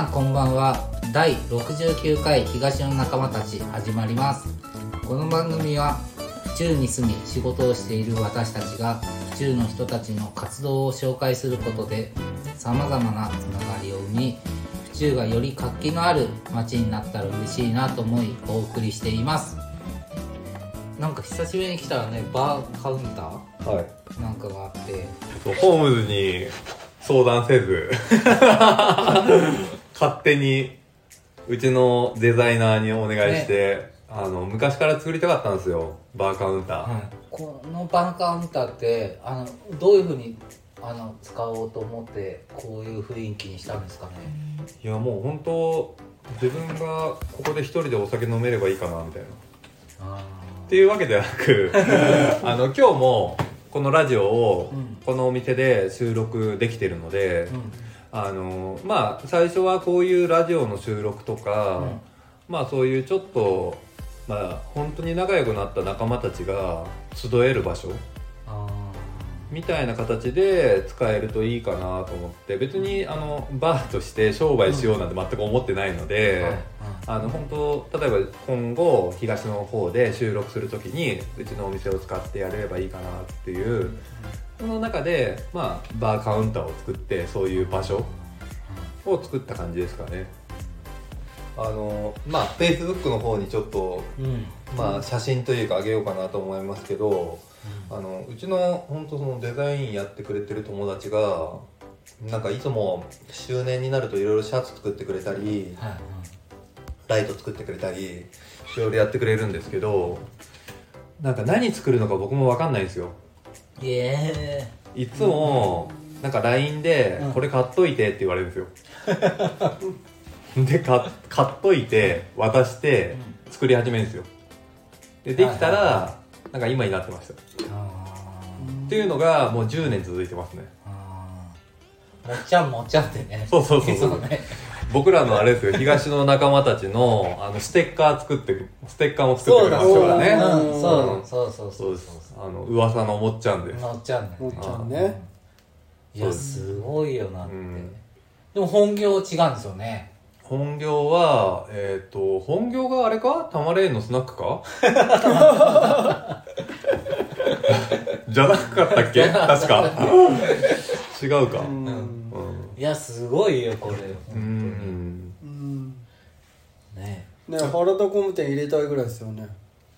さんこんばんは。第69回東の仲間たち始まります。この番組は府中に住み仕事をしている私たちが府中の人たちの活動を紹介することでさまざまなつながりを生み府中がより活気のある街になったら嬉しいなと思いお送りしています。なんか久しぶりに来たらねバーカウンタはい。ーなんかがあって。ホームズに相談せず 勝手にうちのデザイナーにお願いして、あの昔から作りたかったんですよ。バーカウンター、はい、このバーカウンターってあのどういうふうにあの使おうと思ってこういう雰囲気にしたんですかね？いやもう本当自分がここで一人でお酒飲めればいいかなみたいな。あっていうわけではなく あの今日もこのラジオをうん。このお店で収録できてるので、ーうんあのまあ最初はこういうラジオの収録とか、うん。まあそういうちょっとまあ本当に仲良くなった仲間たちが集える場所あみたいな形で使えるといいかなと思って別にあのバーとして商売しようなんて全く思ってないのーで、はいあの本当例えば今後東の方で収録する時にうちのお店を使ってやれればいいかなっていうその中でまあバーカウンターを作ってそういう場所を作った感じですかね。あのまあ Facebook の方にちょっとうん。うんまあ写真というかあげようかなと思いますけどあのうちの本当そのデザインやってくれてる友達がなんかいつも周年になるといろいろシャツ作ってくれたりはいライト作ってくれたりいろいろやってくれるんですけどなんか何作るのか僕も分かんないんですようんイエいつもなんか LINE でうん「これ買っといて」って言われるんですよ。でか買っといて渡して作り始めるんですよ。でできたはいはいらなんか今になってました。っていうのがもう10年続いてますね。ーあー。もっちゃんもっちゃんってね。そうそうそうそう。そうね僕らのあれですよ東の仲間たちの あのステッカー作ってステッカーも作ってくれましたからね。うん。そううんそうそうそそううですあの噂のもっちゃんですもっちゃんねもっちゃんねいやすごいよなって、うんでも本業違うんですよね本業はえっ、と本業があれかタマレーンのスナックかじゃなかったっけ確か違うかうんうんいやすごいよこれうん。うん。ねね原田工務店入れたいぐらいですよね。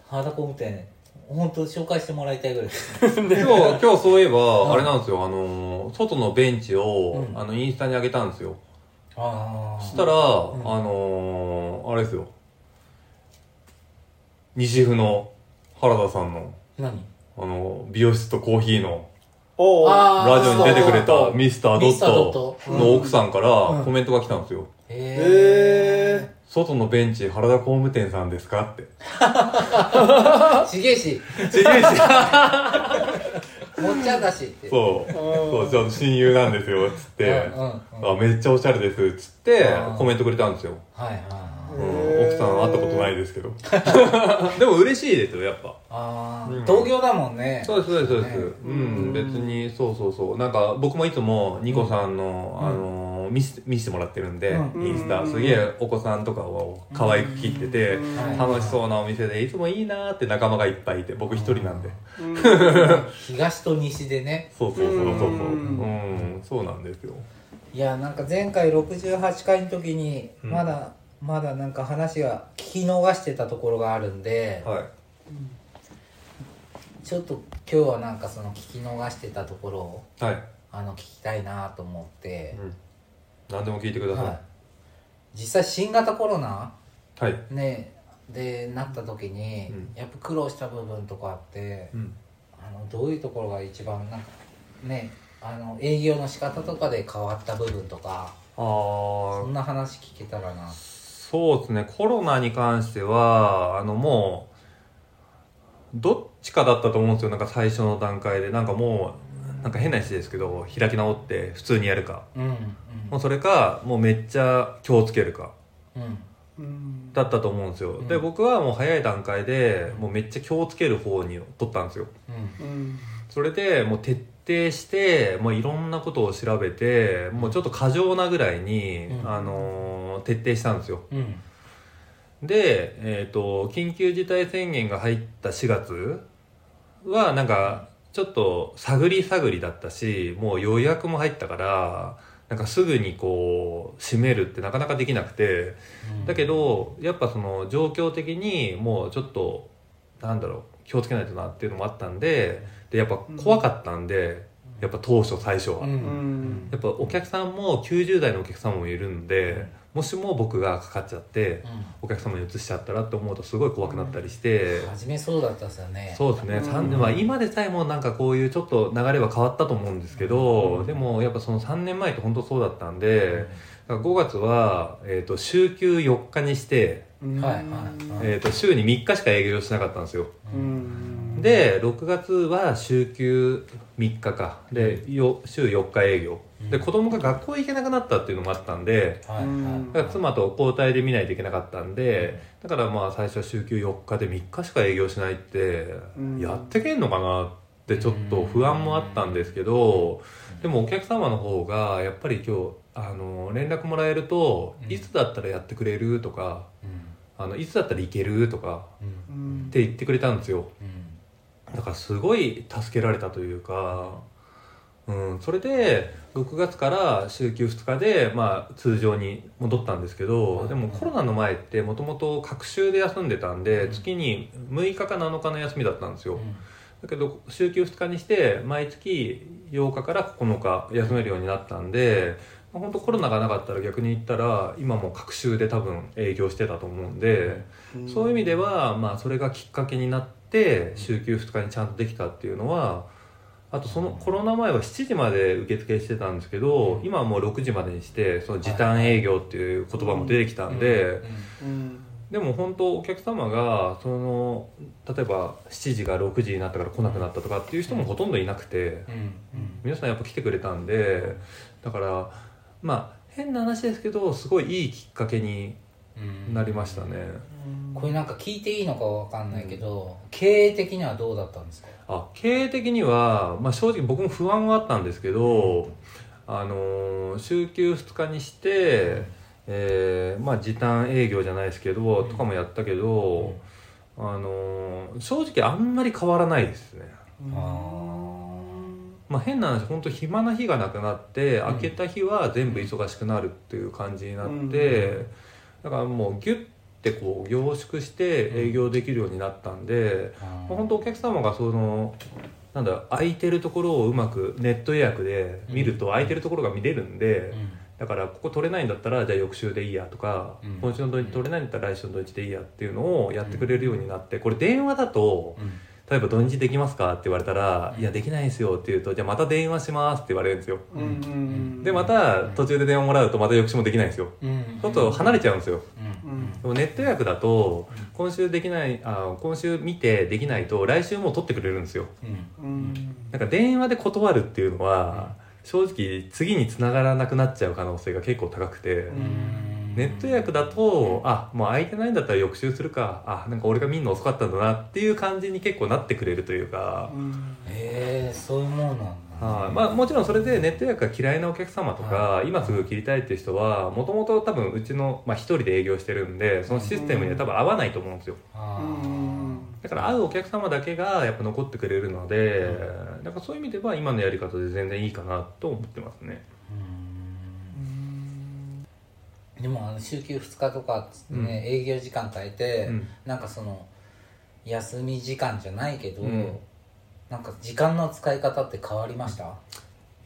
原田工務店本当紹介してもらいたいぐらいです。今日今日そういえばあれなんですよ。あの外のベンチを、うん。あのインスタに上げたんですよ。あそしたら、あのーあれですよ。西府の原田さんの。何？あの美容室とコーヒーのおあーラジオに出てくれたミスタードミスタードッットトの奥さんからうんコメントが来たんですよ。へへえ外のベンチ原田工務店さんですかって。えちげえしちげえし。もっちゃんだしってそう。そう、ちょっと親友なんですよ、つって。うんうんうんあめっちゃおしゃれです、つってコメントくれたんですよ。はいは奥さん会ったことないですけど。でも嬉しいですよ、やっぱ。ああ、うん。同業だもんね。そうです、そうです、そうです。ね。うん、別に、そうそうそう。なんか、僕もいつも、ニコさんの、うん。あのー、見せ、見せてもらってるんで、うん。インスタ、すげえお子さんとかを可愛く切ってて、はい楽しそうなお店で、いつもいいなーって仲間がいっぱいいて、僕一人なんで。東と西でね。そうそうそうそうそう。うん。うん、そうなんですよ。いやなんか前回68回の時にうん。まだ、まだなんか話が聞き逃してたところがあるんで、はい。ちょっと今日はなんかその聞き逃してたところをはい。あの聞きたいなと思って、うん。何でも聞いてください。はい、実際新型コロナはい。ねでなった時に、うんやっぱ苦労した部分とかあって、うん。あのどういうところが一番なんかねあの営業の仕方とかで変わった部分とかそんな話聞けたらなそうですね、コロナに関しては、あのもう、どっちかだったと思うんですよ、なんか最初の段階で。なんかもう、なんか変な話ですけど、開き直って普通にやるか。うんうんもうそれか、もうめっちゃ気をつけるか。うんうんだったと思うんですよ。うんで、僕はもう早い段階で、もうめっちゃ気をつける方に取ったんですよ。うんうんそれでもう徹底してもういろんなことを調べてもうちょっと過剰なぐらいに、うん。あのー徹底したんですよ。うん。で、えー、と緊急事態宣言が入った4月はなんかちょっと探り探りだったしもう予約も入ったからなんかすぐにこう閉めるってなかなかできなくてだけどやっぱその状況的にもうちょっとなんだろう気をつけないとなっていうのもあったんででやっぱ怖かったんで、やっぱ当初最初は、うん。うん。やっぱお客さんも90代のお客さんもいるんでもしも僕がかかっちゃってお客様に移しちゃったらって思うとすごい怖くなったりして、初めそうだったですよね。そうですね、うん。三年まあ、今でさえもなんかこういうちょっと流れは変わったと思うんですけど、うん。でもやっぱその3年前って本当そうだったんで、だから5月は、えー、と週休4日にして、はいえー、と週に3日しか営業しなかったんですよ。うんで6月は週休3日か。でよ週4日営業。で子供が学校行けなくなったっていうのもあったんでだから妻と交代で見ないといけなかったんでだからまあ最初は週休4日で3日しか営業しないってうん。やってけんのかなってちょっと不安もあったんですけどでもお客様の方がやっぱり今日あの連絡もらえるとうん。いつだったらやってくれるとかあのいつだったら行けるとかうん。うん。って言ってくれたんですよ。うんだからすごい助けられたというか、うん、それで6月から週休2日で、まあ、通常に戻ったんですけど、でもコロナの前ってもともと隔週で休んでたんで、月に6日か7日の休みだったんですよ、だけど週休2日にして毎月8日から9日休めるようになったんで、まあ、本当コロナがなかったら逆に言ったら今も隔週で多分営業してたと思うんで、そういう意味では、まあ、それがきっかけになって週休2日にちゃんとできたっていうのはあとそのコロナ前は7時まで受付してたんですけど今はもう6時までにしてその時短営業っていう言葉も出てきたんで、うん。でも本当お客様がその例えば7時が6時になったから来なくなったとかっていう人もほとんどいなくて皆さんやっぱ来てくれたんでだからまあ変な話ですけどすごいいいきっかけにうんなりましたね。これなんか聞いていいのかわかんないけど経営的にはどうだったんですか？あ経営的には、まあ、正直僕も不安はあったんですけど、あのー週休2日にして、えーまあ、時短営業じゃないですけど、とかもやったけど、あのー正直あんまり変わらないですね。あまあ、変な話本当暇な日がなくなってん。開けた日は全部忙しくなるっていう感じになって、うんだからもうギュッてこう凝縮して営業できるようになったんで、あまあ本当お客様がそのなんだ空いてるところをうまくネット予約で見ると空いてるところが見れるんで、だからここ取れないんだったらじゃあ翌週でいいやとか、うん。今週の土日取れないんだったら来週の土日でいいやっていうのをやってくれるようになってこれ電話だとうん例えば土日できますか？って言われたら「うんいやできないんですよ」って言うと「じゃあまた電話します」って言われるんですよ。うんうんでまた途中で電話もらうとまた翌週もできないんですよ。うん。ちょっと離れちゃうんですよ。うん。うん。でもネット予約だと今週できないあ今週見てできないと来週もう取ってくれるんですよ。なんか電話で断るっていうのは正直次に繋がらなくなっちゃう可能性が結構高くて、うんネット予約だとあもう空いてないんだったら翌週するか。あなんか俺が見るの遅かったんだなっていう感じに結構なってくれるというか、へえそういうものなんだ。はい。まあ、もちろんそれでネット予約が嫌いなお客様とか、はい。今すぐ切りたいっていう人はもともと多分うちの、まあ、一人で営業してるんでそのシステムには多分合わないと思うんですよ。あうん。だから会うお客様だけがやっぱ残ってくれるので、なんかそういう意味では今のやり方で全然いいかなと思ってますねでもあの週休2日とかっつってね、営業時間変えて、うん。なんかその休み時間じゃないけど、うん。なんか時間の使い方って変わりました？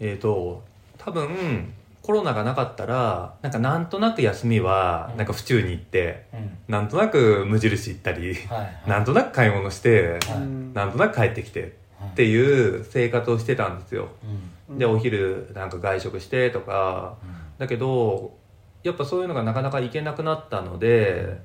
えー、と多分コロナがなかったらなんかなんとなく休みはなんか府中に行って、うん。なんとなく無印行ったり、はいはい。なんとなく買い物して、はい。なんとなく帰ってきてはい。っていう生活をしてたんですよ。うん。でお昼なんか外食してとかだけどやっぱそういうのがなかなか行けなくなったので、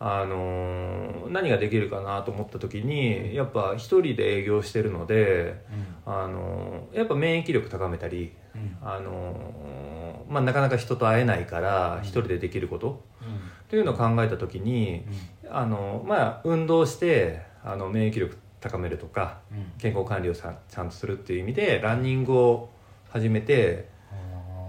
あのー何ができるかなと思った時にやっぱ一人で営業してるので、あのーやっぱ免疫力高めたり、うん。あのーまあ、なかなか人と会えないから一人でできること。っていうのを考えた時に、あのまあ、運動してあの免疫力高めるとかうん。健康管理をさちゃんとするっていう意味でランニングを始めて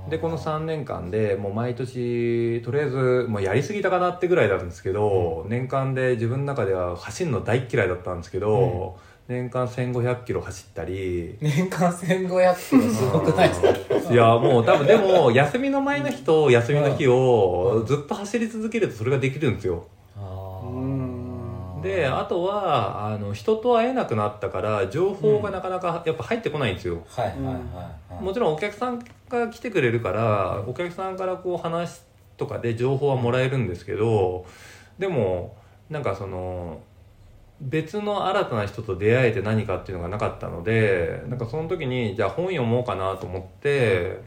でこの3年間でもう毎年とりあえずもうやりすぎたかなってぐらいなんですけど、年間で自分の中では走るの大っ嫌いだったんですけど、年間1500キロ走ったり。年間1500キロすごくないですか？いやもう多分でも休みの前の日と休みの日をずっと走り続けるとそれができるんですよであとはあの人と会えなくなったから情報がなかなかやっぱ入ってこないんですよ、はいはいはいはい。もちろんお客さんが来てくれるからお客さんからこう話とかで情報はもらえるんですけどでもなんかその別の新たな人と出会えて何かっていうのがなかったのでなんかその時にじゃあ本読もうかなと思って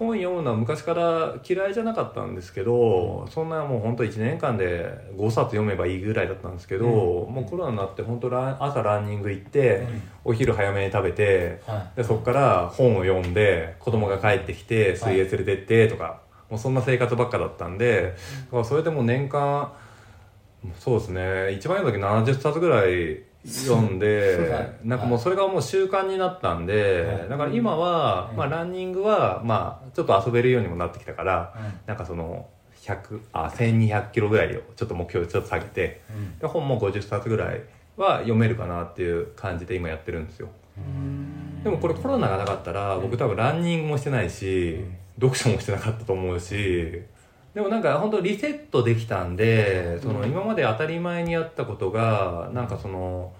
本読むのは昔から嫌いじゃなかったんですけどそんなもう本当1年間で5冊読めばいいぐらいだったんですけどもうコロナになって本当ラン朝ランニング行ってお昼早めに食べてはい。でそこから本を読んで子供が帰ってきて水泳連れてってとか、もうそんな生活ばっかだったんで、だからそれでもう年間そうですね一番読んだ時70冊ぐらい読んで、はいなんかもうそれがもう習慣になったんで、はい。だから今は、うん。まあ、ランニングは、まあ、ちょっと遊べるようにもなってきたから、うん。なんかその100あ1200キロぐらいをちょっと目標ちょっと下げてうん。で本も50冊ぐらいは読めるかなっていう感じで今やってるんですよ。でもこれコロナがなかったら僕多分ランニングもしてないし読書もしてなかったと思うしでもなんか本当リセットできたんでその今まで当たり前にやったことがなんかその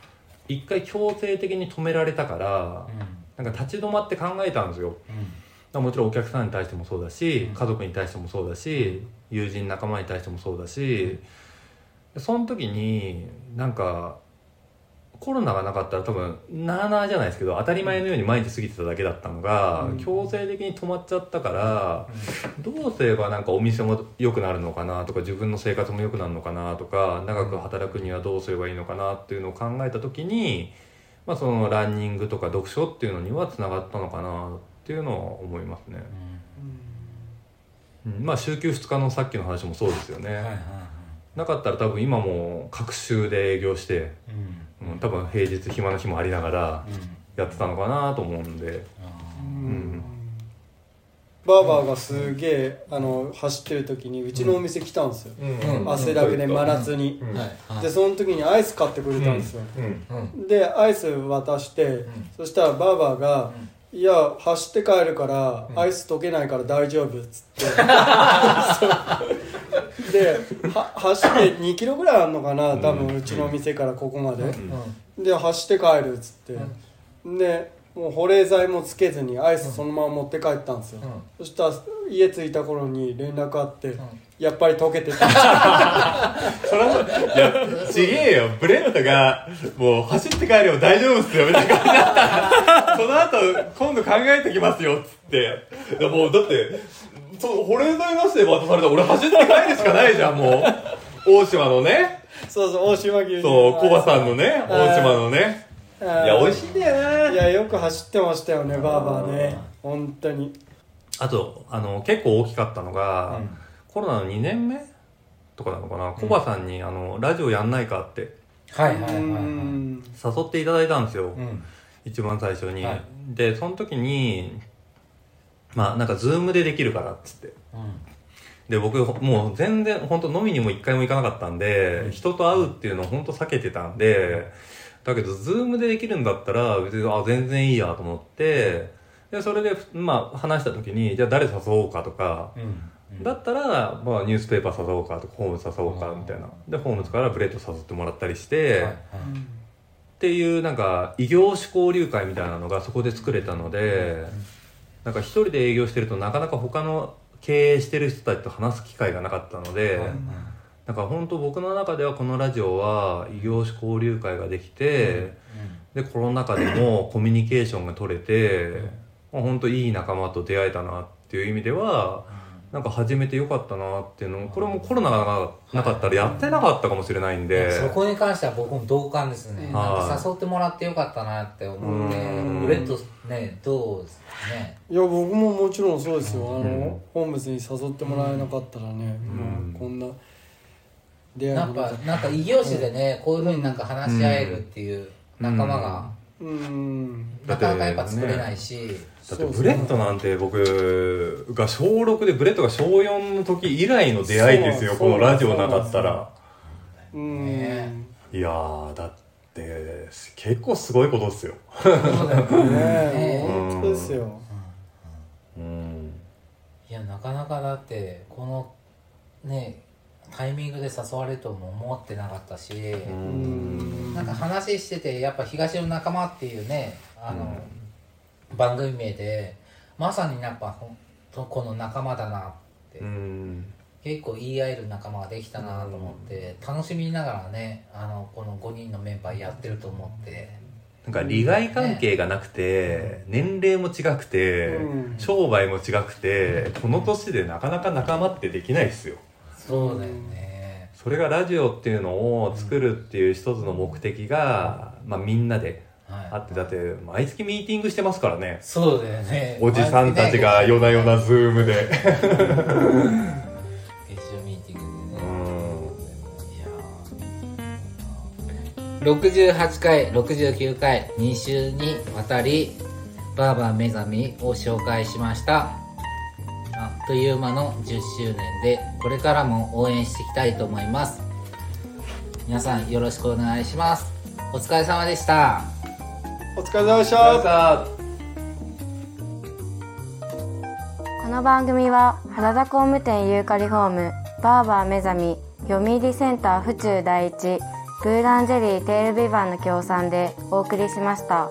一回強制的に止められたからなんか立ち止まって考えたんですよ。もちろんお客さんに対してもそうだしうん。家族に対してもそうだし友人仲間に対してもそうだしその時になんかコロナがなかったら多分なあなあじゃないですけど当たり前のように毎日過ぎてただけだったのが、うん。強制的に止まっちゃったから、どうすればなんかお店も良くなるのかなとか自分の生活も良くなるのかなとか長く働くにはどうすればいいのかなっていうのを考えた時に、まあ、そのランニングとか読書っていうのにはつながったのかなっていうのは思いますね、うん。まあ週休2日のさっきの話もそうですよね、はいはいはい。なかったら多分今も各週で営業して、うんうん、多分平日暇な日もありながらうん。やってたのかなと思うんで。あん。バーバーがすげえあの走ってる時にうちのお店来たんですよ、うん。汗だくで真夏に、うん。ーはいはい。でその時にアイス買ってくれたんですよ、うん。うん。でアイス渡して、そしたらバーバーが「いや走って帰るから、アイス溶けないから大丈夫」っつって では走って2キロぐらいあるのかな多分うちの店からここまで、で走って帰るっつって、でもう保冷剤もつけずにアイスそのまま持って帰ったんですよ、そしたら家着いた頃に連絡あって、やっぱり溶けてた。それはいやちげえよ。ブレッドがもう走って帰れば大丈夫っすよ。みたいな感じだった。らその後今度考えてきますよっつって。いやもうだってそう保冷剤なしで渡されたら俺走って帰るしかないじゃんもう。大島のね。そうそう大島牛そうコバさんのねはい大島のね。いや美味しいんだよな。いやよく走ってましたよねバーバーね。本当に。あとあの結構大きかったのが、うん。コロナの2年目？とかなのかな、コバさんにあのラジオやんないかって。はいはいはいはい。うん。誘っていただいたんですよ、うん。一番最初に、はい。でその時にまあなんか Zoomでできるからっつって。で僕もう全然本当飲みにも一回も行かなかったんで、人と会うっていうのを本当避けてたんでだけど Zoomでできるんだったら別にあ全然いいやと思ってでそれでまあ話した時にじゃあ誰誘おうかとか、うんだったら、まあ、ニュースペーパー誘おうかとかホームズ誘おうかみたいな。でホームズからブレッド誘ってもらったりして、っていうなんか異業種交流会みたいなのがそこで作れたので、なんか一人で営業してるとなかなか他の経営してる人たちと話す機会がなかったので、はいなんか本当僕の中ではこのラジオは異業種交流会ができて、でコロナ禍でもコミュニケーションが取れて、まあ、本当いい仲間と出会えたなっていう意味では、なんか始めてよかったなっていうのこれもコロナがなかったらやってなかったかもしれないんで、そこに関しては僕も同感ですね、うんなんか誘ってもらってよかったなって思ってうん。ブレッドねどうですかね？いや僕ももちろんそうですよ。あの、うん。ホームズに誘ってもらえなかったらね、ん。もうこんな出会いなんかなんか異業種でねこういうふうになんか話し合えるっていう仲間がうん。なかなかやっぱ作れないし、だってブレッドなんて僕が小6でブレッドが小4の時以来の出会いですよこのラジオなかったら。うん、ねいやーだって結構すごいことですよ。そうだよね。本当ですよ。うん。いやなかなかだってこのねタイミングで誘われるとも思ってなかったし、うん。なんか話しててやっぱ東の仲間っていうねあの、番組名でまさにやっぱほんとこの仲間だなって、うん。結構言い合える仲間ができたなと思って、楽しみながらねあのこの5人のメンバーやってると思って。なんか利害関係がなくて、年齢も違くて、うん。商売も違くてこの年でなかなか仲間ってできないですよ。そうだよね。それがラジオっていうのを作るっていう一つの目的が、まあ、みんなであはい。ってだって毎月ミーティングしてますからね。そうだよね。おじさんたちが夜な夜なズームで。月曜ミーティングでね。いやー。68回69回2週にわたりバーバー目覚みを紹介しました。あっという間の10周年でこれからも応援していきたいと思います皆さんよろしくお願いしますお疲れ様でしたお疲れ様でしたこの番組は原田工務店ユーカリホームバーバー目覚み読売センター府中第一ブーランジェリーテールビバンの協賛でお送りしました。